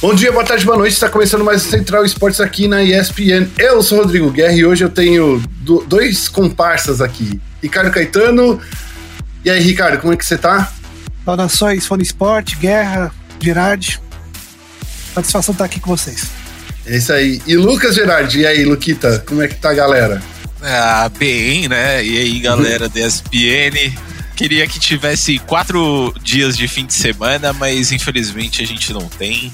Bom dia, boa tarde, boa noite. Está começando mais o Central Esportes aqui na ESPN. Eu sou o Rodrigo Guerra e hoje eu tenho do, dois comparsas aqui. Ricardo Caetano. E aí, Ricardo, como é que você tá? Saudações, Fone Esporte, Guerra, Gerard. Satisfação estar aqui com vocês. É isso aí. E Lucas Gerard, e aí, Luquita, como é que tá a galera? Ah, bem, né? E aí, galera da ESPN. Queria que tivesse quatro dias de fim de semana, mas infelizmente a gente não tem.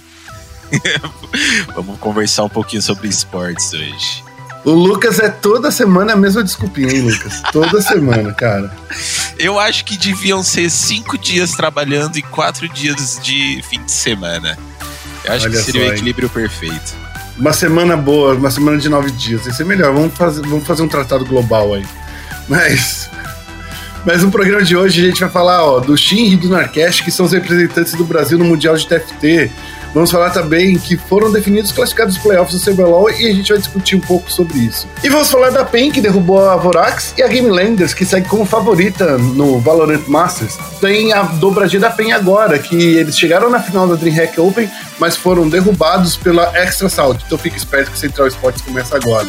Vamos conversar um pouquinho sobre esportes hoje. O Lucas é toda semana a mesma desculpinha, hein, Lucas? Toda semana, cara. Eu acho que deviam ser cinco dias trabalhando e quatro dias de fim de semana. Eu acho Olha que seria só, o equilíbrio hein? perfeito. Uma semana boa, uma semana de nove dias. Isso é melhor. Vamos fazer, vamos fazer um tratado global aí. Mas. Mas no programa de hoje a gente vai falar ó, do Shin e do Narcast, que são os representantes do Brasil no Mundial de TFT. Vamos falar também que foram definidos classificados dos playoffs do CBLOL e a gente vai discutir um pouco sobre isso. E vamos falar da PEN, que derrubou a Vorax, e a Game Landers, que segue como favorita no Valorant Masters. Tem a dobradinha da PEN agora, que eles chegaram na final da DreamHack Open, mas foram derrubados pela Extra Salt. Então fique esperto que o Central Sports começa agora.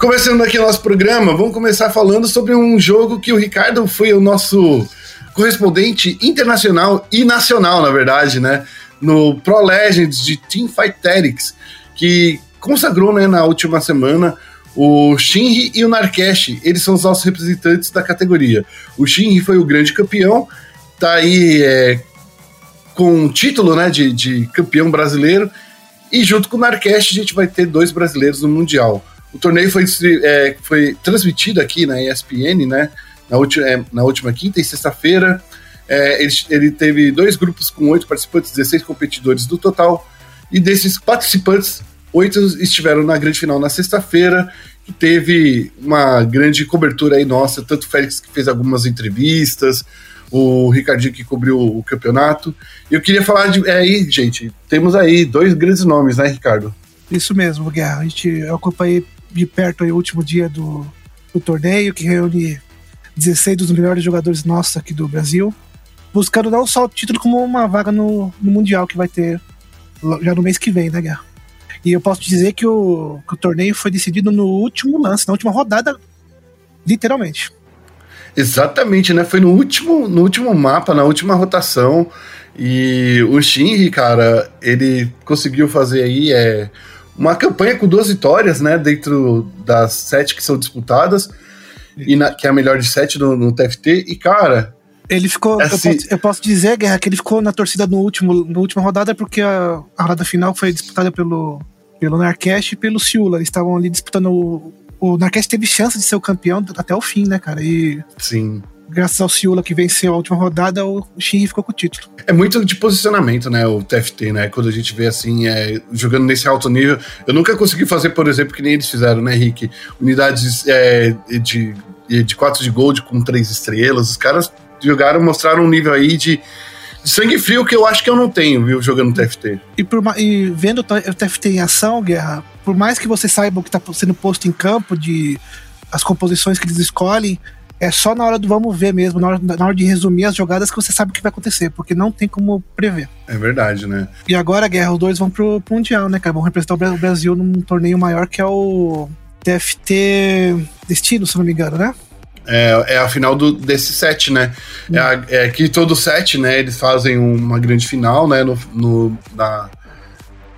Começando aqui o nosso programa, vamos começar falando sobre um jogo que o Ricardo foi o nosso correspondente internacional e nacional, na verdade, né? No Pro Legends de Teamfight Tactics, que consagrou né, na última semana o Shinri e o Narkesh. Eles são os nossos representantes da categoria. O Shinri foi o grande campeão, tá aí é, com o título né, de, de campeão brasileiro. E junto com o Narkesh a gente vai ter dois brasileiros no Mundial. O torneio foi, é, foi transmitido aqui na ESPN, né? Na, última, é, na última quinta e sexta-feira. É, ele, ele, teve dois grupos com oito participantes, 16 competidores do total. E desses participantes, oito estiveram na grande final na sexta-feira, que teve uma grande cobertura aí nossa, tanto o Félix que fez algumas entrevistas, o Ricardinho que cobriu o campeonato. Eu queria falar de. É, aí, gente, temos aí dois grandes nomes, né, Ricardo? Isso mesmo, Guerra. A gente, eu acompanhei de perto aí, o último dia do, do torneio, que reúne 16 dos melhores jogadores nossos aqui do Brasil, buscando não só o título, como uma vaga no, no Mundial que vai ter já no mês que vem, né, Guerra? E eu posso dizer que o, que o torneio foi decidido no último lance, na última rodada, literalmente. Exatamente, né? Foi no último, no último mapa, na última rotação. E o Shinri, cara, ele conseguiu fazer aí é, uma campanha com duas vitórias, né? Dentro das sete que são disputadas, e na, que é a melhor de sete no, no TFT. E, cara. Ele ficou. Assim, eu, posso, eu, posso, dizer, Guerra, que ele ficou na torcida no último, na última rodada, porque a, a rodada final foi disputada pelo, pelo Narcast e pelo Ciula. Eles estavam ali disputando. O, o Narcast teve chance de ser o campeão até o fim, né, cara? E. Sim graças ao Ciula que venceu a última rodada, o Shinji ficou com o título. É muito de posicionamento, né, o TFT, né, quando a gente vê assim, é, jogando nesse alto nível. Eu nunca consegui fazer, por exemplo, que nem eles fizeram, né, Rick? Unidades é, de, de 4 de gold com 3 estrelas. Os caras jogaram, mostraram um nível aí de, de sangue frio que eu acho que eu não tenho, viu, jogando TFT. E, por, e vendo o TFT em ação, Guerra, por mais que você saiba o que está sendo posto em campo, de as composições que eles escolhem, é só na hora do vamos ver mesmo, na hora, na hora de resumir as jogadas que você sabe o que vai acontecer, porque não tem como prever. É verdade, né? E agora, Guerra, os dois vão pro, pro Mundial, né, cara? Vão representar o Brasil num torneio maior que é o TFT Destino, se não me engano, né? É, é a final do, desse set, né? Hum. É, a, é que todo set, né? Eles fazem uma grande final, né? No, no na,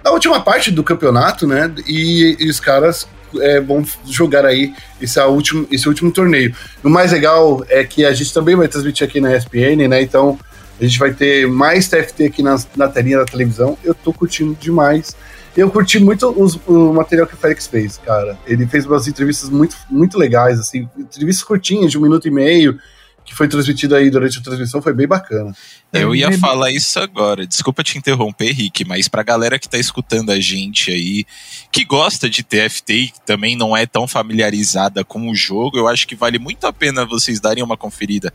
na última parte do campeonato, né? E, e os caras é, vão jogar aí esse, é último, esse último torneio. O mais legal é que a gente também vai transmitir aqui na ESPN, né? Então a gente vai ter mais TFT aqui na, na telinha da televisão. Eu tô curtindo demais. Eu curti muito os, o material que o Félix fez, cara. Ele fez umas entrevistas muito, muito legais, assim, entrevistas curtinhas, de um minuto e meio, que foi transmitido aí durante a transmissão foi bem bacana. Eu ia falar isso agora. Desculpa te interromper, Rick, mas pra galera que tá escutando a gente aí, que gosta de TFT e que também não é tão familiarizada com o jogo, eu acho que vale muito a pena vocês darem uma conferida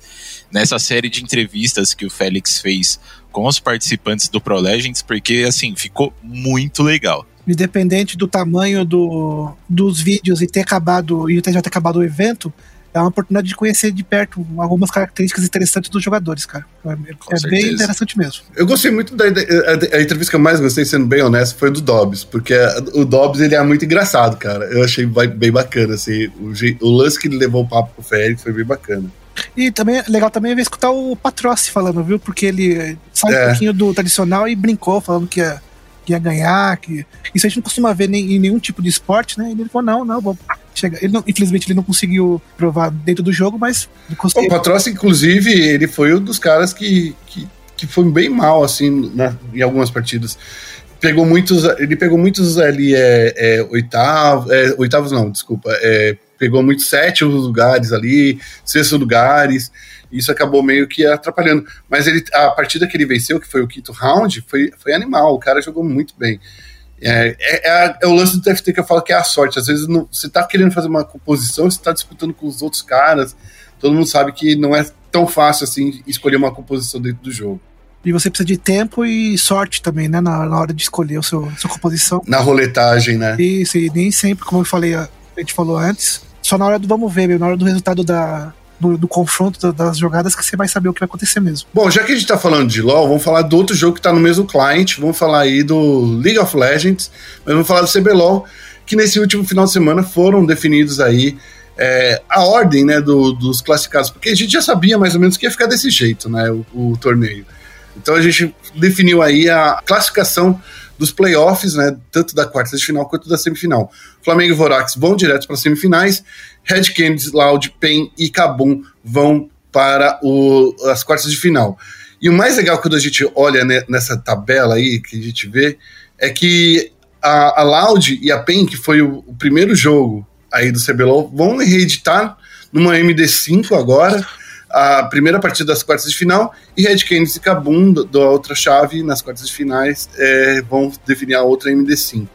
nessa série de entrevistas que o Félix fez com os participantes do Pro Legends, porque assim, ficou muito legal independente do tamanho do, dos vídeos e ter acabado e já ter acabado o evento, é uma oportunidade de conhecer de perto algumas características interessantes dos jogadores, cara. É, é bem interessante mesmo. Eu gostei muito da, da a, a, entrevista que eu mais gostei, sendo bem honesto, foi do Dobbs, porque o Dobbs ele é muito engraçado, cara. Eu achei bem bacana, assim. O, o lance que ele levou o papo pro Félix foi bem bacana. E também legal também é ver escutar o Patrossi falando, viu? Porque ele sai é. um pouquinho do tradicional e brincou, falando que ia, que ia ganhar, que. Isso a gente não costuma ver nem, em nenhum tipo de esporte, né? E ele falou, não, não, vou chegar. Ele não, infelizmente ele não conseguiu provar dentro do jogo, mas conseguiu. O Patrocin, inclusive, ele foi um dos caras que, que, que foi bem mal, assim, na, em algumas partidas. Pegou muitos. Ele pegou muitos ali, é, é oitavo, é, oitavos não, desculpa. É, pegou muitos sétimos lugares ali, sextos lugares. Isso acabou meio que atrapalhando. Mas ele, a partida que ele venceu, que foi o quinto round, foi, foi animal. O cara jogou muito bem. É, é, é, é, o lance do TFT que eu falo que é a sorte. Às vezes não, você tá querendo fazer uma composição, você tá disputando com os outros caras. Todo mundo sabe que não é tão fácil assim escolher uma composição dentro do jogo. E você precisa de tempo e sorte também, né? Na, na hora de escolher a sua, sua composição. Na roletagem, né? Isso, e nem sempre, como eu falei, a gente falou antes, só na hora do vamos ver, na hora do resultado da, do, do, confronto das jogadas que você vai saber o que vai acontecer mesmo. Bom, já que a gente tá falando de LoL, vamos falar do outro jogo que tá no mesmo client, vamos falar aí do League of Legends, mas vamos falar do CBLOL, que nesse último final de semana foram definidos aí é, a ordem né, do, dos classificados, porque a gente já sabia mais ou menos que ia ficar desse jeito, né, o, o torneio. Então a gente definiu aí a classificação dos playoffs, né, tanto da quarta de final quanto da semifinal. Flamengo e Vorax vão direto para as semifinais, Red Canids, Loud, Pen e Kabum vão para o, as quartas de final. E o mais legal quando a gente olha nessa tabela aí, que a gente vê, é que a, a Loud e a PEN, que foi o, o primeiro jogo aí do CBLOL, vão reeditar numa MD5 agora a primeira partida das quartas de final e Red Canids e Kabum da outra chave nas quartas de finais é, vão definir a outra MD5.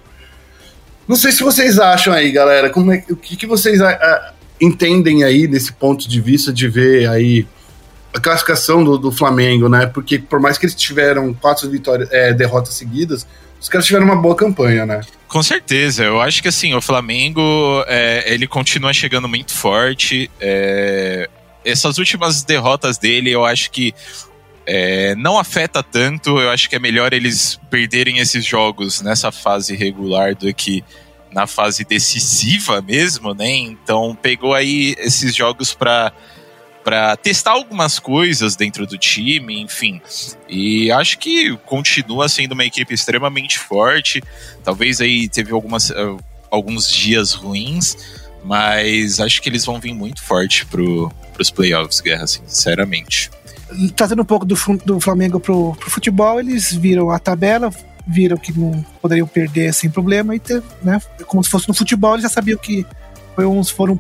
Não sei se vocês acham aí, galera, como é, o que, que vocês a, a, entendem aí desse ponto de vista de ver aí a classificação do, do Flamengo, né? Porque por mais que eles tiveram quatro vitórias, é, derrotas seguidas, os caras tiveram uma boa campanha, né? Com certeza, eu acho que assim, o Flamengo é, ele continua chegando muito forte. É, essas últimas derrotas dele, eu acho que é, não afeta tanto. Eu acho que é melhor eles perderem esses jogos nessa fase regular do que na fase decisiva mesmo, né? Então pegou aí esses jogos para para testar algumas coisas dentro do time, enfim. E acho que continua sendo uma equipe extremamente forte. Talvez aí teve algumas, uh, alguns dias ruins, mas acho que eles vão vir muito forte pro, pros playoffs, Guerra, sinceramente trazendo um pouco do, do Flamengo pro, pro futebol, eles viram a tabela, viram que não poderiam perder sem problema e ter, né, como se fosse no futebol, eles já sabiam que uns, foram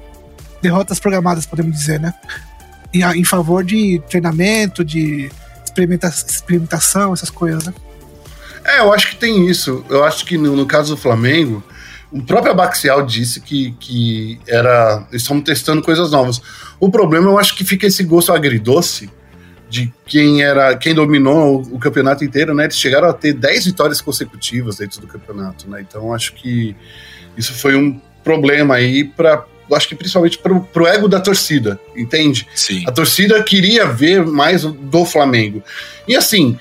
derrotas programadas, podemos dizer, né? E a, em favor de treinamento, de experimenta, experimentação, essas coisas, né? É, eu acho que tem isso. Eu acho que no, no caso do Flamengo, o próprio Abaxial disse que, que era. Estão testando coisas novas. O problema, eu acho que fica esse gosto agridoce de quem era quem dominou o, o, campeonato inteiro, né? Eles chegaram a ter 10 vitórias consecutivas dentro do campeonato, né? Então acho que isso foi um problema aí para acho que principalmente pro, pro ego da torcida, entende? Sim. A torcida queria ver mais do Flamengo. E assim,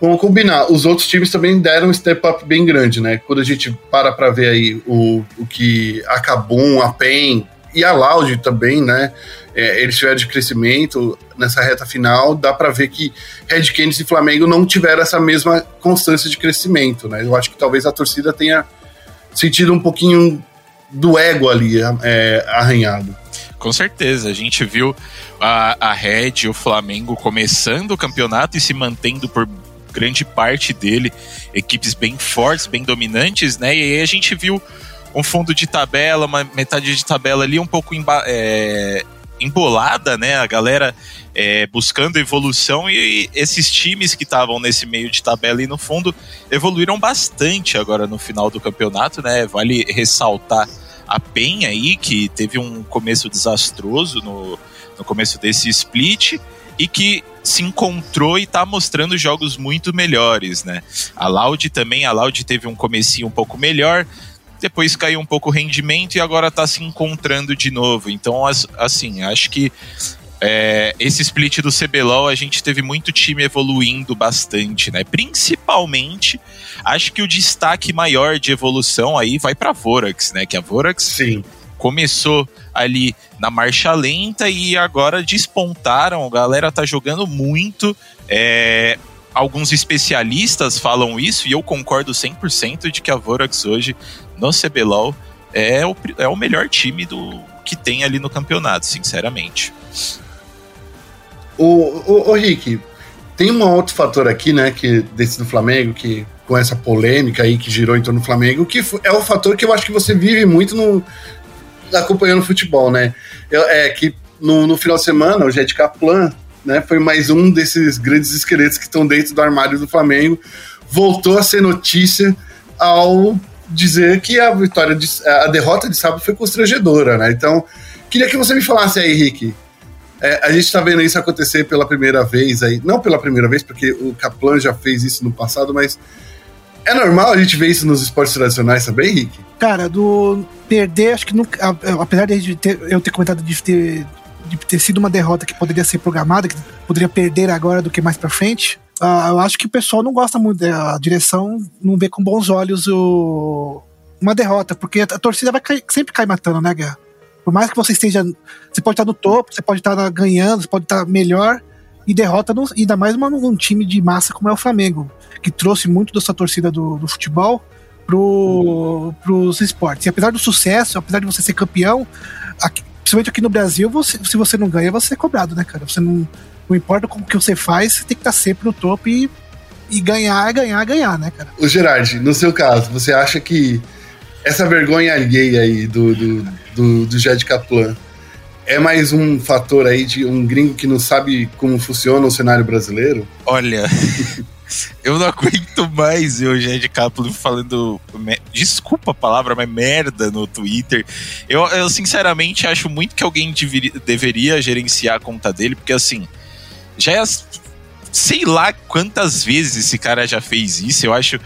vamos combinar, os outros times também deram um step up bem grande, né? Quando a gente para para ver aí o, o que a Cabum, a PEN e a Loud também, né? É, eles tiveram de crescimento nessa reta final, dá para ver que Red Canids e Flamengo não tiveram essa mesma constância de crescimento, né? Eu acho que talvez a torcida tenha sentido um pouquinho do ego ali é, arranhado. Com certeza, a gente viu a, a Red e o Flamengo começando o campeonato e se mantendo por grande parte dele, equipes bem fortes, bem dominantes, né? E aí a gente viu um fundo de tabela, uma metade de tabela ali um pouco é, embolada, né? A galera é, buscando evolução e, e esses times que estavam nesse meio de tabela e no fundo evoluíram bastante agora no final do campeonato, né? Vale ressaltar a PEN aí, que teve um começo desastroso no, no começo desse split e que se encontrou e tá mostrando jogos muito melhores, né? A Loud também, a Loud teve um comecinho um pouco melhor, depois caiu um pouco o rendimento e agora tá se encontrando de novo. Então, assim, acho que é, esse split do CBLOL a gente teve muito time evoluindo bastante, né? Principalmente, acho que o destaque maior de evolução aí vai para Vorax, né? Que a Vorax Sim. começou ali na marcha lenta e agora despontaram. A galera tá jogando muito. É, alguns especialistas falam isso e eu concordo 100% de que a Vorax hoje no CBLOL é o, é o melhor time do que tem ali no campeonato, sinceramente. O, o, o Rick, tem um outro fator aqui, né, que desse do Flamengo, que com essa polêmica aí que girou em torno do Flamengo, que é o fator que eu acho que você vive muito no acompanhando futebol, né? Eu, é que no, no final de semana, o Jet Kaplan, né, foi mais um desses grandes esqueletos que estão dentro do armário do Flamengo, voltou a ser notícia ao dizer que a vitória de, a derrota de sábado foi constrangedora, né? Então, queria que você me falasse aí, Rick. É, a gente está vendo isso acontecer pela primeira vez aí, não pela primeira vez, porque o Kaplan já fez isso no passado, mas é normal a gente ver isso nos esportes tradicionais também, Rick? Cara, do perder, acho que nunca, apesar de ter, eu ter comentado de ter, de ter sido uma derrota que poderia ser programada, que poderia perder agora do que mais para frente, Uh, eu acho que o pessoal não gosta muito, a direção não vê com bons olhos o, uma derrota, porque a, torcida vai cair, sempre cair matando, né, Guerra? Por mais que você esteja. Você pode estar no topo, você pode estar ganhando, você pode estar melhor, e derrota, no, ainda mais uma, um time de massa como é o Flamengo, que trouxe muito dessa torcida do, do futebol pro, pros esportes. E apesar do sucesso, apesar de você ser campeão, principalmente aqui no Brasil, você, se você não ganha, você é cobrado, né, cara? Você não não importa como que você faz, você tem que estar sempre no topo e, e ganhar, ganhar, ganhar, né, cara? O Gerard, no seu caso, você acha que essa vergonha alheia aí do, do, do, do Jed Kaplan é mais um fator aí de um gringo que não sabe como funciona o cenário brasileiro? Olha, eu não aguento mais eu Jed Kaplan falando. Desculpa a palavra, mas merda no Twitter. Eu, eu sinceramente acho muito que alguém deveria, deveria gerenciar a conta dele, porque assim já é. Sei lá quantas vezes esse cara já fez isso. Eu acho.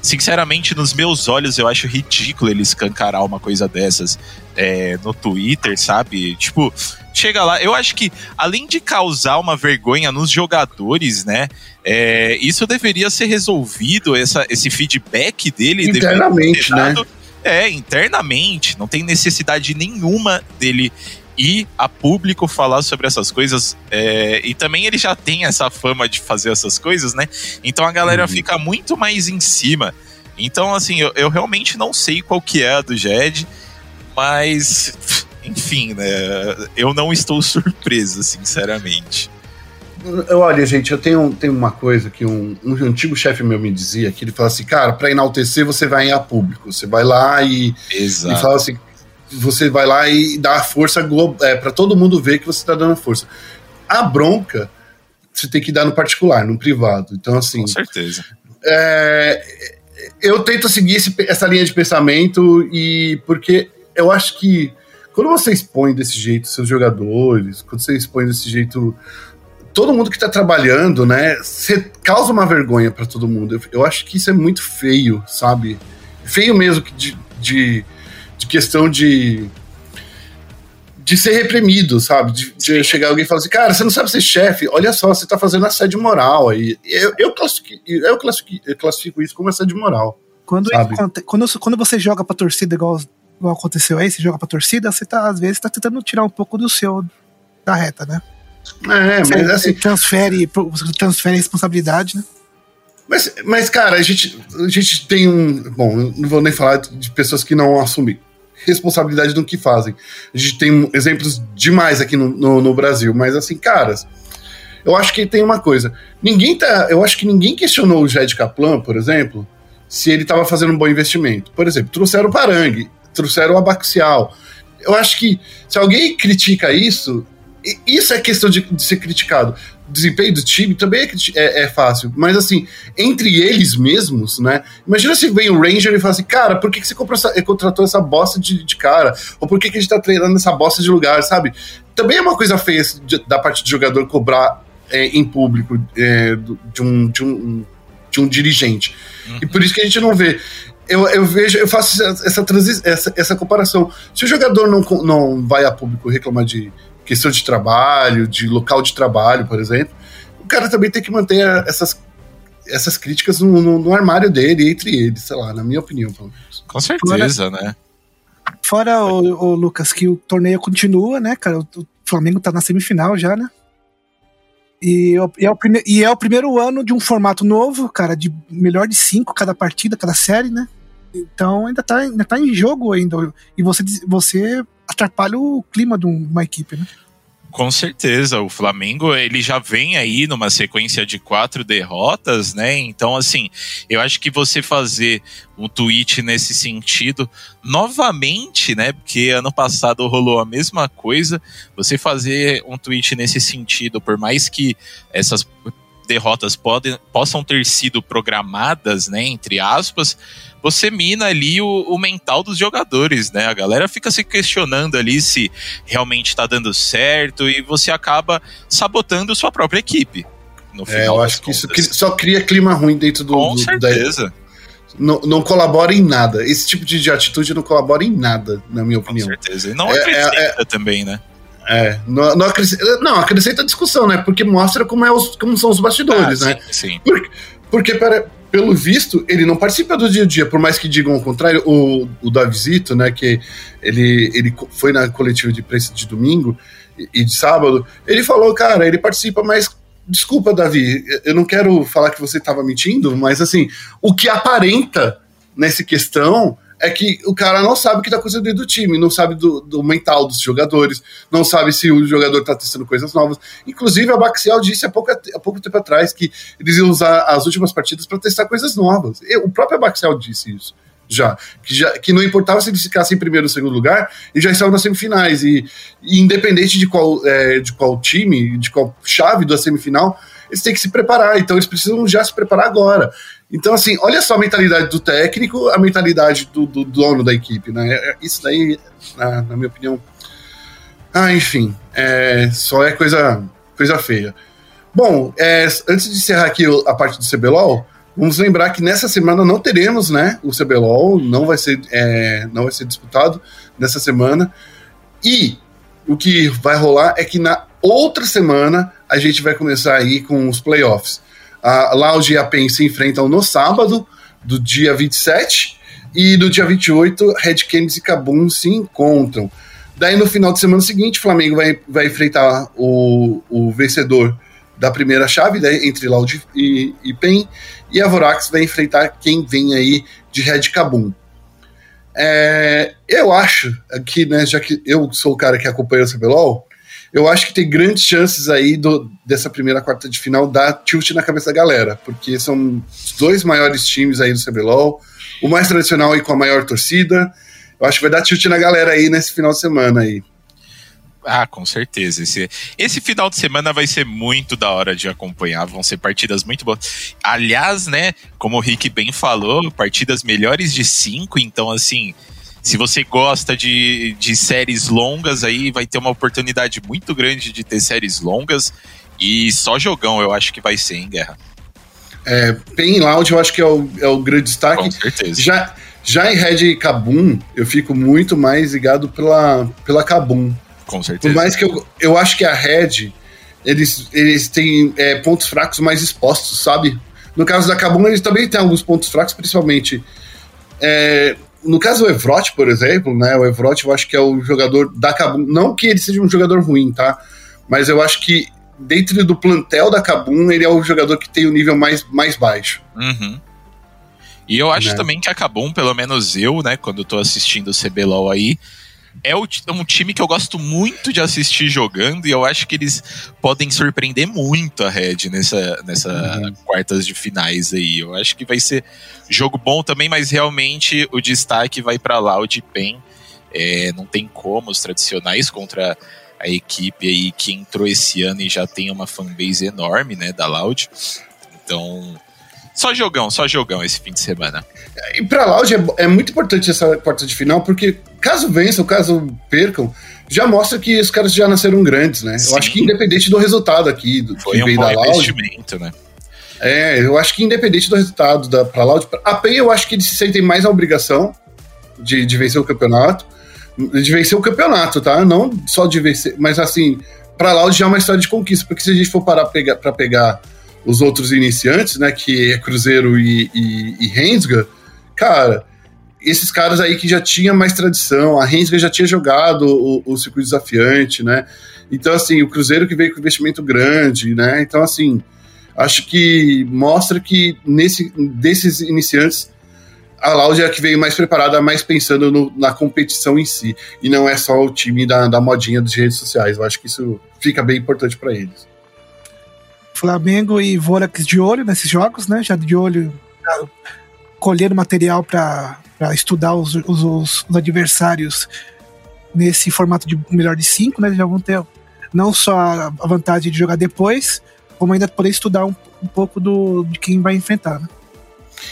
Sinceramente, nos meus olhos, eu acho ridículo ele escancarar uma coisa dessas é, no Twitter, sabe? Tipo, chega lá. Eu acho que, além de causar uma vergonha nos jogadores, né? É, isso deveria ser resolvido, essa, esse feedback dele. Internamente, né? É, internamente. Não tem necessidade nenhuma dele ir a público falar sobre essas coisas. É, e também ele já tem essa fama de fazer essas coisas, né? Então a galera uhum. fica muito mais em cima. Então, assim, eu, eu realmente não sei qual que é a do Jed, mas, enfim, né? Eu não estou surpreso, sinceramente. Olha, gente, eu tenho, tenho uma coisa que um, um antigo chefe meu me dizia, que ele fala assim, cara, para enaltecer você vai em a público. Você vai lá e, e fala assim, você vai lá e dá força é, para todo mundo ver que você está dando força. A bronca você tem que dar no particular, no privado. Então, assim. Com certeza. É, eu tento seguir esse, essa linha de pensamento e porque eu acho que quando você expõe desse jeito seus jogadores, quando você expõe desse jeito todo mundo que está trabalhando, né, você causa uma vergonha para todo mundo. Eu, eu, acho que isso é muito feio, sabe? Feio mesmo de, de de questão de de ser reprimido, sabe? De, de chegar alguém e falar assim, cara, você não sabe ser chefe, olha só, você tá fazendo assédio moral aí. Eu, eu, classifico, eu, classifico, eu classifico isso como assédio moral. Quando, quando, quando você joga pra torcida, igual, igual aconteceu aí, você joga pra torcida, você tá, às vezes, tá tentando tirar um pouco do seu, da reta, né? É, mas você, assim. Transfere, transfere responsabilidade, né? Mas, mas, cara, a gente, a gente tem um. Bom, não vou nem falar de pessoas que não assumem responsabilidade do que fazem. A gente tem exemplos demais aqui no, no, no, Brasil, mas assim, caras, eu acho que tem uma coisa. Ninguém tá. Eu acho que ninguém questionou o Jed Kaplan, por exemplo, se ele estava fazendo um bom investimento. Por exemplo, trouxeram o Parangue, trouxeram o Abaxial. Eu acho que se alguém critica isso, isso é questão de, de ser criticado. Desempenho do time também é, é, é, fácil, mas assim, entre eles mesmos, né? Imagina se vem o Ranger e fala assim, cara, por que, que você essa, contratou essa bosta de, de, cara? Ou por que, que a gente tá treinando essa bosta de lugar, sabe? Também é uma coisa feia da parte do jogador cobrar é, em público é, de, um, de, um, de um dirigente. Uhum. E por isso que a gente não vê eu, eu vejo, eu faço essa, essa, essa comparação. Se o jogador não, não vai a público reclamar de questão de trabalho, de local de trabalho, por exemplo, o cara também tem que manter essas, essas críticas no, no, no armário dele, entre eles, sei lá, na minha opinião, pelo menos. Com certeza, fora, né? Fora, o, o, Lucas, que o torneio continua, né, cara? O, o Flamengo tá na semifinal já, né? E, e, é o prime, e é o primeiro ano de um formato novo, cara, de melhor de cinco cada partida, cada série, né? Então ainda tá, ainda tá em jogo ainda. E você, você atrapalha o clima de uma equipe, né? Com certeza, o Flamengo ele já vem aí numa sequência de quatro derrotas, né? Então, assim, eu acho que você fazer um tweet nesse sentido novamente, né? Porque ano passado rolou a mesma coisa. Você fazer um tweet nesse sentido, por mais que essas derrotas podem, possam ter sido programadas, né, entre aspas, você mina ali o, o, mental dos jogadores, né? A galera fica se questionando ali se realmente está dando certo e você acaba sabotando sua própria equipe. No final é, eu acho que isso só cria clima ruim dentro do. Com do, certeza. Da, não, não colabora em nada. Esse tipo de, de, atitude não colabora em nada, na minha opinião. Com certeza. E não é, acrescenta é, é, também, né? É, não, não, acrescenta, não, acrescenta a discussão, né? Porque mostra como, é os, como são os bastidores, ah, né? Sim. Porque, porque para, pelo visto, ele não participa do dia a dia, por mais que digam o contrário. O, o Davizito, né, que ele, ele foi na coletiva de imprensa de domingo e, e de sábado, ele falou, cara, ele participa, mas desculpa, Davi, eu não quero falar que você estava mentindo, mas assim, o que aparenta nessa questão é que o cara não sabe o que está acontecendo dentro do time, não sabe do, do, mental dos jogadores, não sabe se o jogador está testando coisas novas. Inclusive, a Baxial disse há pouco, há pouco tempo atrás que eles iam usar as últimas partidas para testar coisas novas. o próprio Baxial disse isso. Já que, já, que não importava se eles ficassem em primeiro ou segundo lugar, e já estavam nas semifinais. E, e independente de qual, é, de qual time, de qual chave da semifinal, eles têm que se preparar. Então eles precisam já se preparar agora. Então, assim, olha só a mentalidade do técnico, a mentalidade do, do dono da equipe, né? É, isso daí, na, na minha opinião. Ah, enfim, é, só é coisa, coisa feia. Bom, é, antes de encerrar aqui a parte do CBLOL, vamos lembrar que nessa semana não teremos, né? O CBLOL não vai ser, é, não vai ser disputado nessa semana. E o que vai rolar é que na outra semana a gente vai começar aí com os playoffs. A Loud e a PEN se enfrentam no sábado, do dia 27, e no dia 28, Red Canids e Cabum se encontram. Daí no final de semana seguinte, Flamengo vai, vai enfrentar o, o vencedor da primeira chave, né, entre Loud e, e PEN, e a Vorax vai enfrentar quem vem aí de Red Cabum. É, eu acho que, né, já que eu sou o cara que acompanha o CBLOL, eu acho que tem grandes chances aí do, dessa primeira quarta de final dar tilt na cabeça da galera, porque são os dois maiores times aí do CBLOL, o mais tradicional e com a maior torcida. Eu acho que vai dar tilt na galera aí nesse final de semana aí. Ah, com certeza. Esse, esse final de semana vai ser muito da hora de acompanhar. Vão ser partidas muito boas. Aliás, né, como o Rick bem falou, partidas melhores de cinco. Então, assim, se você gosta de, de séries longas, aí vai ter uma oportunidade muito grande de ter séries longas. E só jogão eu acho que vai ser, em Guerra? É, Pain Loud eu acho que é o, é o grande destaque. Com certeza. Já, já em Red Kabum, eu fico muito mais ligado pela, pela Kabum. Com certeza. Por mais que eu, eu acho que a Red, eles, eles têm é, pontos fracos mais expostos, sabe? No caso da Kabum, eles também têm alguns pontos fracos, principalmente é, no caso do Evrot, por exemplo, né? O Evrot eu acho que é o jogador da Kabum. Não que ele seja um jogador ruim, tá? Mas eu acho que dentro do plantel da Kabum, ele é o jogador que tem o nível mais, mais baixo. Uhum. E eu acho né? também que a Kabum, pelo menos eu, né, quando tô assistindo o CBLOL aí, é um time que eu gosto muito de assistir jogando e eu acho que eles podem surpreender muito a Red nessa, nessa uhum. quartas de finais aí. Eu acho que vai ser jogo bom também, mas realmente o destaque vai para Loud e PEN. É, não tem como os tradicionais contra a equipe aí que entrou esse ano e já tem uma fanbase enorme, né, da Loud. Então, só jogão, só jogão esse fim de semana. E pra Loud é, é, muito importante essa quarta de final, porque caso vençam, caso percam, já mostra que os caras já nasceram grandes, né? Sim. Eu acho que independente do resultado aqui, do Foi que um veio da Loud. Né? É, eu acho que independente do resultado da, pra Loud, a PEN eu acho que eles se sentem mais a obrigação de, de vencer o campeonato. De vencer o campeonato, tá? Não só de vencer, mas assim, pra Loud já é uma história de conquista, porque se a gente for parar pegar, pra pegar os outros iniciantes, né, que é Cruzeiro e, e, e cara, esses caras aí que já tinham mais tradição, a Rensga já tinha jogado o, o circuito desafiante, né? Então, assim, o Cruzeiro que veio com investimento grande, né? Então, assim, acho que mostra que nesse, desses iniciantes, a Loud é que veio mais preparada, mais pensando no, na competição em si, e não é só o time da, da modinha das redes sociais. Eu acho que isso fica bem importante para eles. Flamengo e Vorax de olho nesses jogos, né? Já de olho, colhendo material para estudar os, os, os, adversários nesse formato de melhor de cinco, né? Já vão ter não só a vantagem de jogar depois, como ainda poder estudar um, um pouco do, de quem vai enfrentar. Né?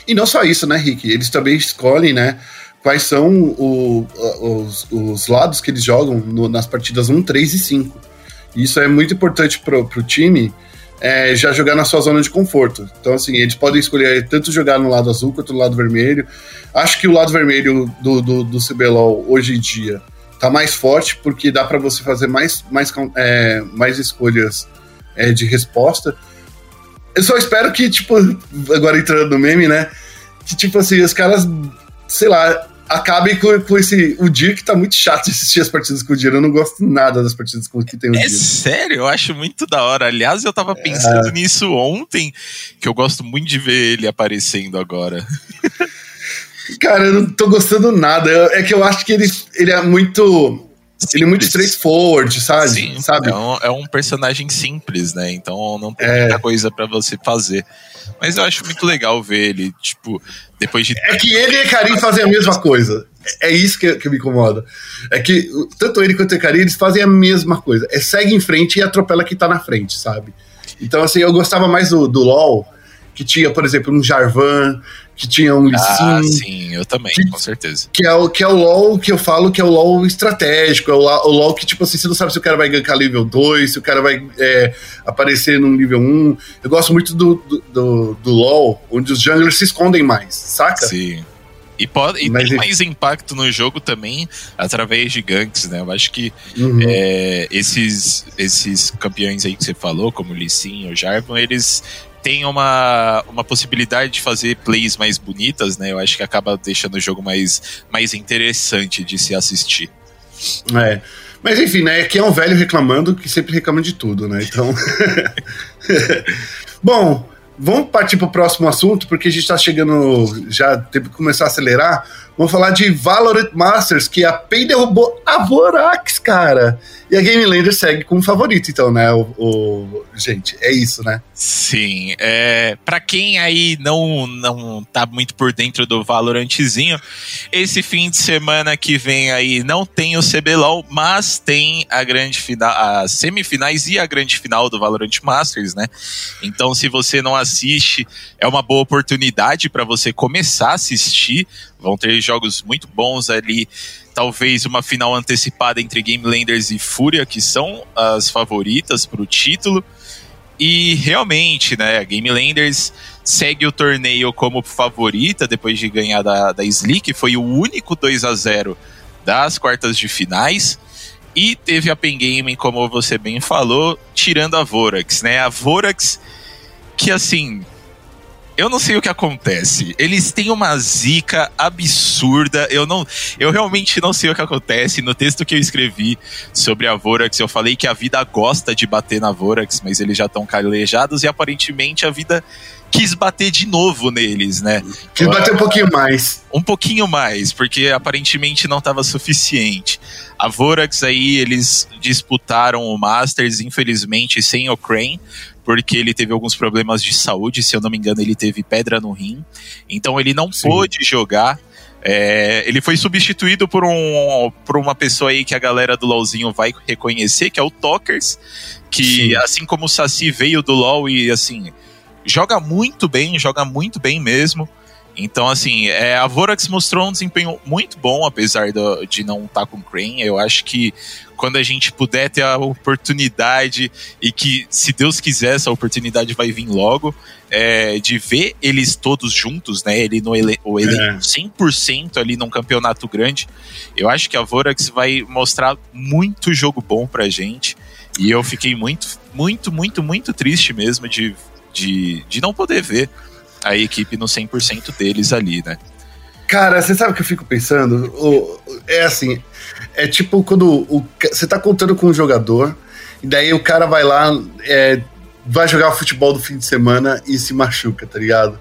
E não só isso, né, Rick? Eles também escolhem, né? Quais são o, os, os lados que eles jogam no, nas partidas 1, 3 e 5. Isso é muito importante pro, pro time é, já jogar na sua zona de conforto. Então, assim, eles podem escolher tanto jogar no lado azul quanto no lado vermelho. Acho que o lado vermelho do, do, do CBLOL hoje em dia tá mais forte, porque dá para você fazer mais, mais, é, mais escolhas é, de resposta. Eu só espero que, tipo, agora entrando no meme, né? Que, tipo assim, os caras, sei lá, acabem com, com esse. O Dir que tá muito chato de assistir as partidas com o Dir. Eu não gosto nada das partidas com que tem o é Dir. É sério, eu acho muito da hora. Aliás, eu tava pensando é... nisso ontem, que eu gosto muito de ver ele aparecendo agora. Cara, eu não tô gostando nada. É que eu acho que ele, ele é muito. Simples. Ele é muito straightforward, sabe? Sim, sabe? É, um, é um personagem simples, né? Então não tem é. muita coisa para você fazer. Mas eu acho muito legal ver ele, tipo, depois de. É que ele e Karim fazem a mesma coisa. É isso que, que me incomoda. É que tanto ele quanto o Karim, eles fazem a mesma coisa. É segue em frente e atropela quem tá na frente, sabe? Então, assim, eu gostava mais do, do LoL, que tinha, por exemplo, um Jarvan, que tinha um Lee Ah, sim, eu também, que, com certeza. Que é, o, que é o LoL que eu falo que é o LoL estratégico, é o, o LoL que, tipo assim, você não sabe se o cara vai gankar nível 2, se o cara vai é, aparecer no nível 1. Eu gosto muito do, do, do, do LoL, onde os junglers se escondem mais, saca? Sim. E, pode, e Mas tem mais impacto no jogo também através de ganks, né? Eu acho que uhum. é, esses, esses campeões aí que você falou, como o Lee Sin, o Jarvan, eles tem uma, uma possibilidade de fazer plays mais bonitas, né? Eu acho que acaba deixando o jogo mais, mais interessante de se assistir. É. Mas enfim, né? Aqui é um velho reclamando que sempre reclama de tudo, né? Então. Bom, vamos partir para o próximo assunto, porque a gente está chegando. Já teve que começar a acelerar. Vamos falar de Valorant Masters, que a PEN derrubou a Vorax, cara. E a Game Lander segue como favorito, então, né? O, o, Gente, é isso, né? Sim. É, para quem aí não, não tá muito por dentro do Valorantzinho, esse fim de semana que vem aí não tem o CBLOL, mas tem a grande final, as semifinais e a grande final do Valorant Masters, né? Então, se você não assiste, é uma boa oportunidade para você começar a assistir. Vão ter jogos muito bons ali talvez uma final antecipada entre Game Landers e Fúria, que são as favoritas para o título. E realmente, né, a Game Landers segue o torneio como favorita depois de ganhar da, da Slick, foi o único 2 a 0 das quartas de finais. E teve a Pen Gaming, como você bem falou, tirando a Vorax, né? A Vorax, que assim, eu não sei o que acontece. Eles têm uma zica absurda. Eu não, eu realmente não sei o que acontece. No texto que eu escrevi sobre a Vorax, eu falei que a vida gosta de bater na Vorax, mas eles já estão calejados e aparentemente a vida quis bater de novo neles, né? Quis bater um pouquinho mais. Um pouquinho mais, porque aparentemente não estava suficiente. A Vorax aí, eles disputaram o Masters, infelizmente, sem o Crane, porque ele teve alguns problemas de saúde, se eu não me engano, ele teve pedra no rim. Então ele não Sim. pôde jogar É, ele foi substituído por, um, por uma pessoa aí que a galera do LoLzinho vai reconhecer, que é o Tokers, que Sim. assim como o Saci veio do LoL e assim, joga muito bem, joga muito bem mesmo. Então, assim, é, a Vorax mostrou um desempenho muito bom, apesar do, de não estar tá com Crane. Eu acho que quando a gente puder ter a oportunidade, e que, se Deus quiser, essa oportunidade vai vir logo, é, de ver eles todos juntos, né? Ele no ele, o elenco é. 100% ali num campeonato grande. Eu acho que a Vorax vai mostrar muito jogo bom pra gente. E eu fiquei muito, muito, muito, muito triste mesmo de, de, de não poder ver a equipe no 100% deles ali, né? Cara, você sabe o que eu fico pensando? É assim, é tipo quando o, você tá contando com um jogador, e daí o cara vai lá, é, vai jogar futebol do fim de semana e se machuca, tá ligado?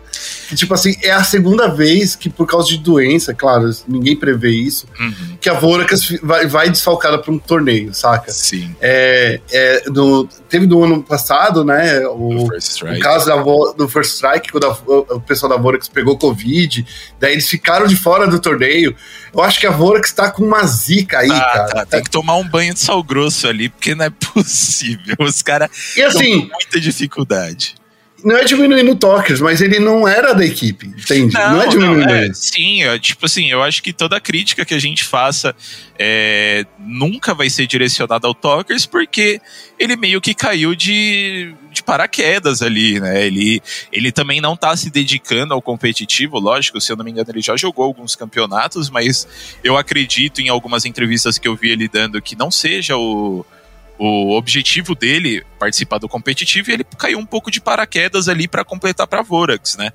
Que, tipo assim, é a segunda vez que, por causa de doença, claro, ninguém prevê isso, uhum. que a Voracas vai, vai desfalcada para um torneio, saca? Sim. É, é, no, teve no ano passado, né? O, o caso da, do First Strike, quando a, o pessoal da Voracas pegou Covid, daí eles ficaram de fora do torneio. Eu acho que a Vorax tá com uma zica aí, ah, cara. Tá, tem que tomar um banho de sal grosso ali, porque não é possível. Os caras assim, muita dificuldade não é diminuindo o Tokers, mas ele não era da equipe, entende? Não, não é diminuindo não, é, Sim, é, tipo assim, eu acho que toda crítica que a gente faça é, nunca vai ser direcionada ao Tokers, porque ele meio que caiu de, de paraquedas ali, né? Ele, ele também não tá se dedicando ao competitivo, lógico, se eu não me engano, ele já jogou alguns campeonatos, mas eu acredito em algumas entrevistas que eu vi ele dando que não seja o o objetivo dele participar do competitivo e ele caiu um pouco de paraquedas ali para completar para Vorax, né?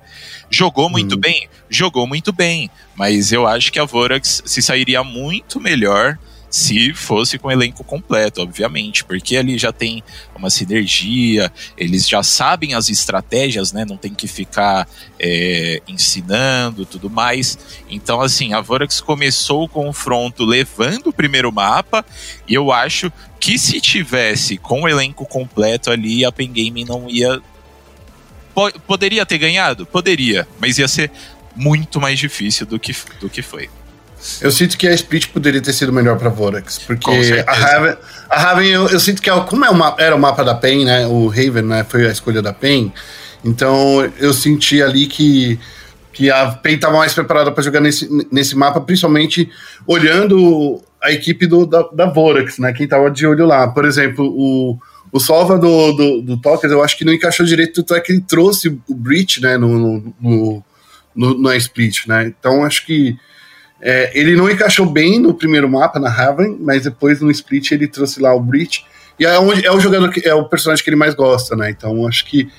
Jogou muito hum. bem, jogou muito bem, mas eu acho que a Vorax se sairia muito melhor se fosse com o elenco completo, obviamente, porque ali já tem uma sinergia, eles já sabem as estratégias, né? Não tem que ficar é, ensinando tudo mais. Então, assim, a Vorax começou o confronto levando o primeiro mapa, e eu acho que se tivesse com o elenco completo ali, a Pen Game não ia. Poderia ter ganhado? Poderia, mas ia ser muito mais difícil do que, do que foi. Eu sinto que a Split poderia ter sido melhor para Vorax, porque a Raven, a Raven eu, eu, sinto que ela, como é uma, era o mapa da PEN, né? O Raven né, foi a escolha da PEN, então eu senti ali que, que a PEN estava mais preparada para jogar nesse, nesse mapa, principalmente olhando a equipe do, da, da Vorax, né? Quem estava de olho lá. Por exemplo, o, o Solva do, do, do Tokers, eu acho que não encaixou direito, tanto é que ele trouxe o Breach, né, no, no, no, no, na Split, né? Então acho que é, ele não encaixou bem no primeiro mapa, na Haven, mas depois no split ele trouxe lá o Breach. E é, onde, é o jogador que, é o personagem que ele mais gosta, né? Então acho que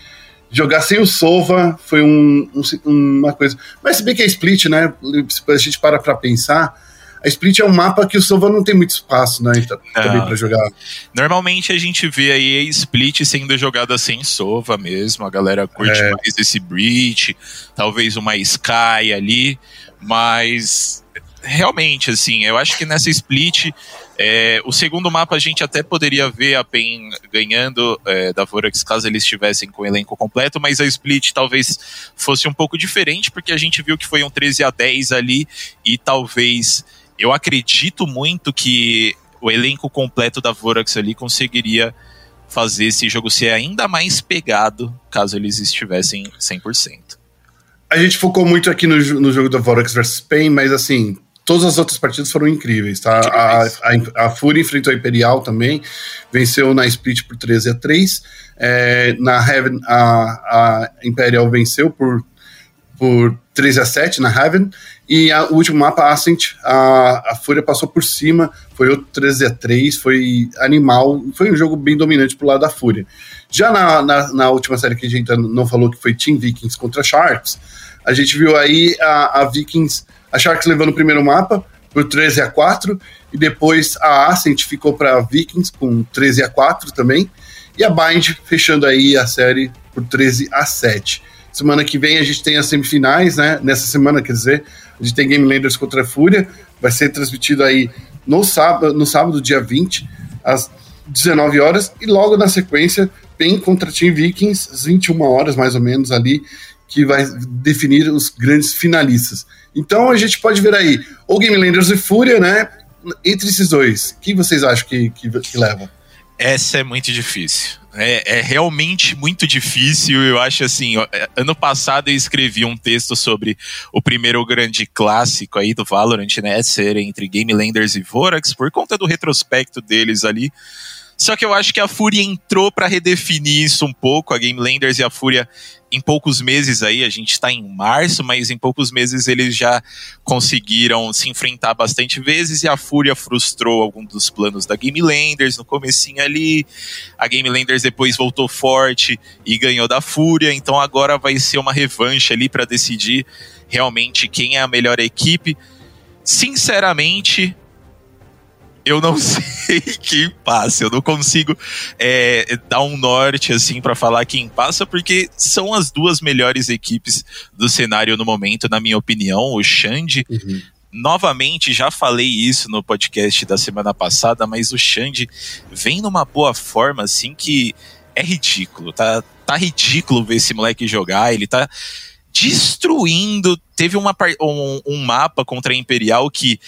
jogar sem o Sova foi um, um, uma coisa. Mas se bem que é split, né? Se a gente para pra pensar, a Split é um mapa que o Sova não tem muito espaço, né? Então, também para jogar. Normalmente a gente vê aí a Split sendo jogada sem Sova mesmo. A galera curte é. mais esse Breach, talvez uma Sky ali, mas realmente, assim, eu acho que nessa split, é, o segundo mapa a gente até poderia ver a PEN ganhando é, da Vorax caso eles estivessem com o elenco completo, mas a split talvez fosse um pouco diferente, porque a gente viu que foi um 13 a 10 ali, e talvez eu acredito muito que o elenco completo da Vorax ali conseguiria fazer esse jogo ser ainda mais pegado caso eles estivessem 100%. A gente focou muito aqui no, no jogo da Vorax versus Pain, mas assim, todas as outras partidas foram incríveis, tá? A, a, a Fúria enfrentou a Imperial também, venceu na Split por 13 a 3. É, na Heaven, a, a Imperial venceu por, por 13 a 7 na Heaven. E a, o último mapa, Ascent, a, a Fúria passou por cima, foi outro 13 a 3, foi animal, foi um jogo bem dominante pro lado da Fúria. Já na, na, na última série que a gente não falou, que foi Team Vikings contra Sharks, a gente viu aí a, a Vikings a Sharks levando o primeiro mapa por 13 a 4 e depois a Ascent ficou para Vikings com 13 a 4 também e a Bind fechando aí a série por 13 a 7. Semana que vem a gente tem as semifinais, né? Nessa semana, quer dizer, a gente tem Game Landers contra a Fúria, vai ser transmitido aí no sábado, no sábado dia 20, às 19 horas, e logo na sequência, PEN contra Team Vikings, às 21 horas mais ou menos ali, que vai definir os grandes finalistas. Então a gente pode ver aí ou Game Landers e Fúria, né? Entre esses dois, quem vocês acham que, que, que leva? Essa é muito difícil. É, é, realmente muito difícil. Eu acho assim. É, ano passado eu escrevi um texto sobre o primeiro grande clássico aí do Valorant, né? Ser entre Game Landers e Vorax, por conta do retrospecto deles ali. Só que eu acho que a Fúria entrou para redefinir isso um pouco. A Game Landers e a Fúria, em poucos meses aí, a gente está em março, mas em poucos meses eles já conseguiram se enfrentar bastante vezes e a Fúria frustrou algum dos planos da Game Landers no comecinho ali. A Game Landers depois voltou forte e ganhou da Fúria, então agora vai ser uma revanche ali para decidir realmente quem é a melhor equipe. Sinceramente, eu não sei quem passa. Eu não consigo é, dar um norte assim para falar quem passa, porque são as duas melhores equipes do cenário no momento, na minha opinião. O Xande. Uhum. Novamente, já falei isso no podcast da semana passada, mas o Xande vem numa boa forma, assim, que é ridículo. Tá, tá ridículo ver esse moleque jogar. Ele tá destruindo. Teve uma, um, um mapa contra a Imperial que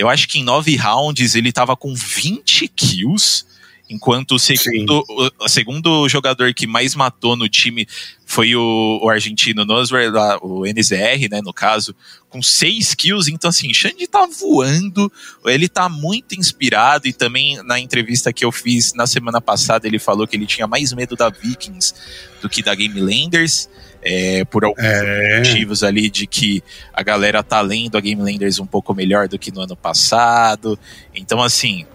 eu acho que em nove rounds ele tava com 20 kills, enquanto o segundo, o, o, segundo jogador que mais matou no time foi o, o argentino Noswer, o NZR, né, no caso, com seis kills. Então, assim, Xande tá voando, ele tá muito inspirado. E também na entrevista que eu fiz na semana passada, ele falou que ele tinha mais medo da Vikings do que da Game Landers é, por alguns é. motivos ali de que a galera tá lendo a Game Landers um pouco melhor do que no ano passado. Então, assim,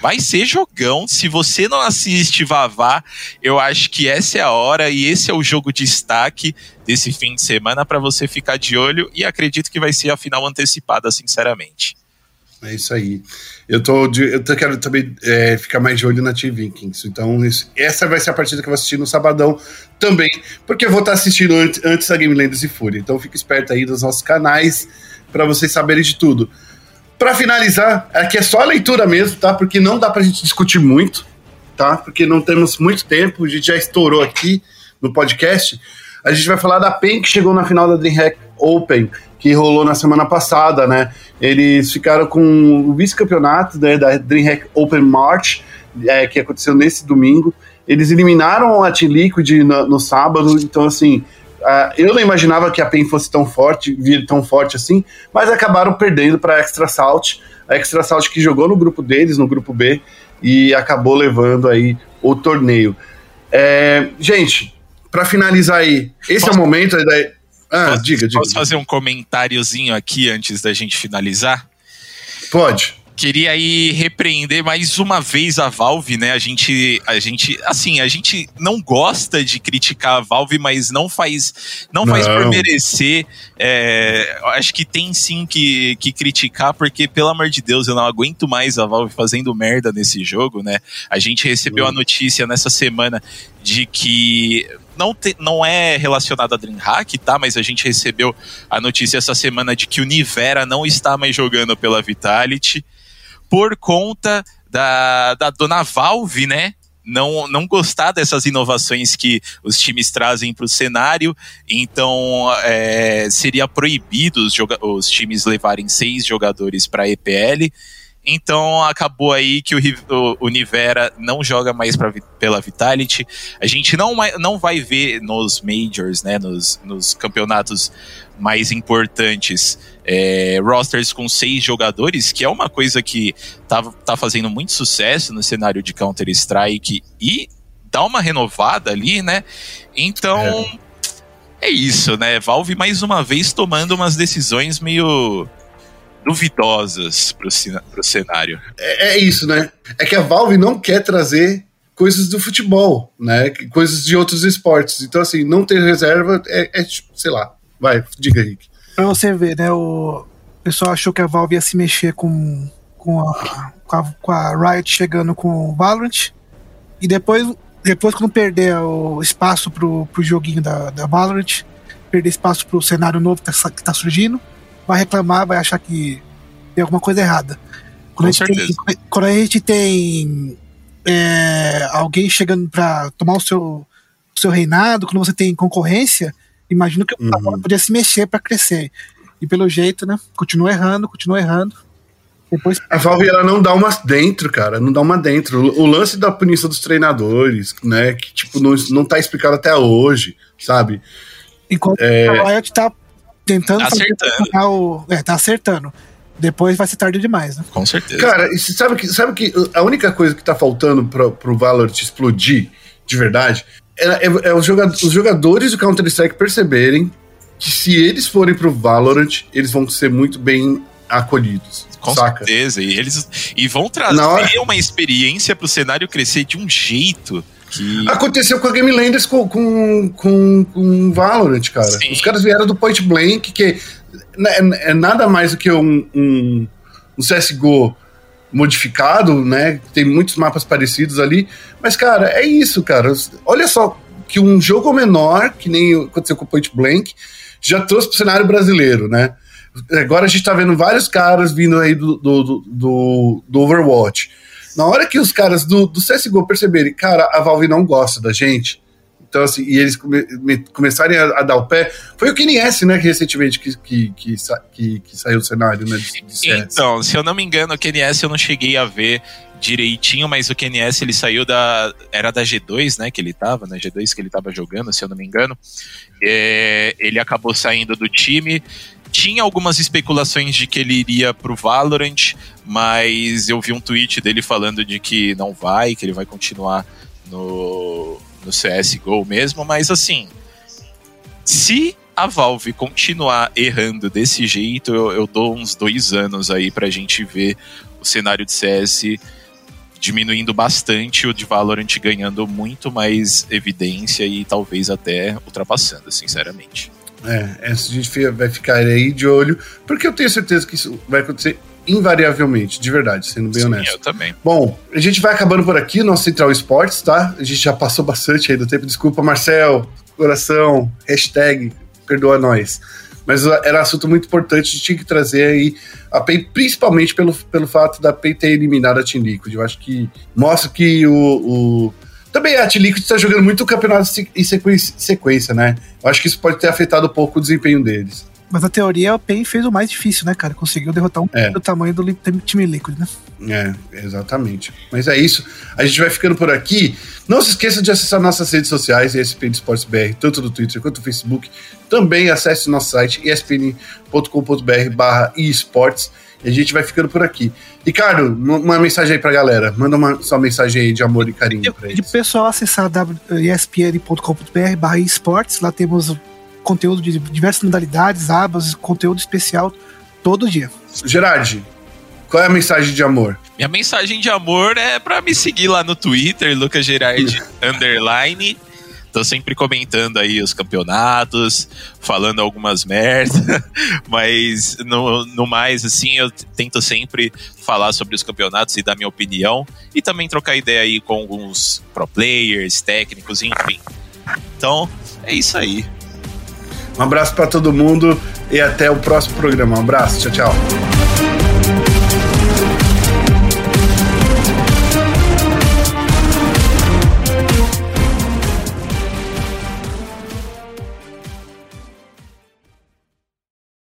vai ser jogão. Se você não assiste Vavá, eu acho que essa é a hora e esse é o jogo de destaque desse fim de semana para você ficar de olho e acredito que vai ser a final antecipada, sinceramente. É isso aí. Eu tô de, eu quero também é, ficar mais de olho na Team Vikings. Então, isso, essa vai ser a partida que eu vou assistir no sabadão também, porque eu vou estar assistindo antes, antes da Game Landers e Fúria. Então, fique esperto aí nos nossos canais para vocês saberem de tudo. Para finalizar, aqui é só a leitura mesmo, tá? Porque não dá pra gente discutir muito, tá? Porque não temos muito tempo, a gente já estourou aqui no podcast. A gente vai falar da PEN que chegou na final da DreamHack Open que rolou na semana passada, né? Eles ficaram com o vice-campeonato né, da DreamHack Open March, é, que aconteceu nesse domingo. Eles eliminaram a Team Liquid no, no sábado, então assim, uh, eu não imaginava que a PEN fosse tão forte, vir tão forte assim, mas acabaram perdendo para a Extra Salt, a Extra Salt que jogou no grupo deles, no grupo B, e acabou levando aí o torneio. É, gente, para finalizar aí, esse Posso... é o momento. Daí, ah, posso, diga, diga. Posso fazer um comentáriozinho aqui antes da gente finalizar? Pode. Queria aí repreender mais uma vez a Valve, né? A gente, a gente, assim, a gente não gosta de criticar a Valve, mas não faz, não, não. faz por merecer. É, acho que tem sim que, que criticar, porque pelo amor de Deus, eu não aguento mais a Valve fazendo merda nesse jogo, né? A gente recebeu a notícia nessa semana de que não, te, não é relacionado a DreamHack, tá? Mas a gente recebeu a notícia essa semana de que o Nivera não está mais jogando pela Vitality por conta da, da dona Valve, né? Não, não gostar dessas inovações que os times trazem para o cenário, então é, seria proibido os, os times levarem seis jogadores para a EPL. Então acabou aí que o, o, o Nivera não joga mais pra, pela Vitality. A gente não, não vai ver nos Majors, né, nos, nos campeonatos mais importantes, é, rosters com seis jogadores, que é uma coisa que tá, tá fazendo muito sucesso no cenário de Counter-Strike e dá uma renovada ali, né? Então. É. É isso, né? Valve mais uma vez tomando umas decisões meio duvidosas para o cenário. É, é, isso, né? É que a Valve não quer trazer coisas do futebol, né? Coisas de outros esportes. Então, assim, não ter reserva é, é sei lá. Vai, diga, Henrique. Pra você ver, né? O pessoal achou que a Valve ia se mexer com, com, a, com, a, com a Riot chegando com o Valorant. E depois, depois quando perder o espaço pro, pro joguinho da, da Valorant, perder espaço pro cenário novo que tá, que tá surgindo, vai reclamar, vai achar que tem alguma coisa errada. Quando, a gente, tem, quando a gente tem, é, alguém chegando para tomar o seu, o seu reinado, quando você tem concorrência, Imagino que o uhum. podia se mexer para crescer. E pelo jeito, né? Continua errando, continua errando. Depois... A Valve ela não dá uma dentro, cara, não dá uma dentro. O lance da punição dos treinadores, né, que tipo não, não tá explicado até hoje, sabe? Enquanto é... a Riot tá tentando tá acertando. O... É, tá acertando. Depois vai ser tarde demais, né? Com certeza. Cara, e sabe que, sabe que a única coisa que tá faltando pro, pro Valorant explodir de verdade é, é, é os, jogadores, os jogadores do Counter-Strike perceberem que se eles forem pro Valorant, eles vão ser muito bem acolhidos. Com saca? certeza. E eles e vão trazer hora... uma experiência pro cenário crescer de um jeito que. Aconteceu com a Game Landers com, com, com, com Valorant, cara. Sim. Os caras vieram do Point Blank, que é, é nada mais do que um, um, um CSGO modificado, né? Tem muitos mapas parecidos ali. Mas, cara, é isso, cara. Olha só que um jogo menor, que nem aconteceu com o Point Blank, já trouxe pro cenário brasileiro, né? Agora a gente tá vendo vários caras vindo aí do, do, do, do Overwatch. Na hora que os caras do, do CSGO perceberem, cara, a Valve não gosta da gente, então, assim, e eles come, começarem a, a, dar o pé. Foi o KNS, né, que recentemente que, que, que, que, que saiu do cenário, né? De, de então, se eu não me engano, o KNS eu não cheguei a ver direitinho, mas o KNS ele saiu da. Era da G2, né? Que ele tava, né? G2 que ele tava jogando, se eu não me engano. É, ele acabou saindo do time tinha algumas especulações de que ele iria pro Valorant, mas eu vi um tweet dele falando de que não vai, que ele vai continuar no, no CSGO mesmo, mas assim, se a Valve continuar errando desse jeito, eu, eu dou uns dois anos aí pra gente ver o cenário de CS diminuindo bastante, o de Valorant ganhando muito mais evidência e talvez até ultrapassando, sinceramente. É, a gente vai ficar aí de olho, porque eu tenho certeza que isso vai acontecer invariavelmente, de verdade, sendo bem Sim, honesto. Eu também. Bom, a gente vai acabando por aqui, nosso Central Esportes, tá? A gente já passou bastante aí do tempo. Desculpa, Marcel, coração, hashtag, perdoa nós. Mas era um assunto muito importante, a gente tinha que trazer aí a PEN, principalmente pelo, pelo fato da PEN ter eliminado a Team Liquid. Eu acho que mostra que o, o também a T-Liquid está jogando muito campeonato em sequência, né? Eu acho que isso pode ter afetado um pouco o desempenho deles. Mas na teoria o PEN fez o mais difícil, né, cara? Conseguiu derrotar um é. do tamanho do time Liquid, né? É, exatamente. Mas é isso. A gente vai ficando por aqui. Não se esqueça de acessar nossas redes sociais, ESPN Esportes BR, tanto no Twitter quanto no Facebook. Também acesse nosso site, espn.com.br barra esportes. E a gente vai ficando por aqui. Ricardo, uma mensagem aí pra galera. Manda uma sua mensagem aí de amor e carinho pra eles. De pessoal acessar espn.com.br barra esportes. Lá temos conteúdo de diversas modalidades, abas, conteúdo especial todo dia. Gerard, qual é a mensagem de amor? Minha mensagem de amor é para me seguir lá no Twitter, Lucas Gerard underline. Tô sempre comentando aí os campeonatos, falando algumas merdas, mas no, no mais, assim, eu tento sempre falar sobre os campeonatos e dar minha opinião e também trocar ideia aí com alguns pro players, técnicos, enfim. Então, é isso aí. Um abraço para todo mundo e até o próximo programa. Um abraço, tchau, tchau.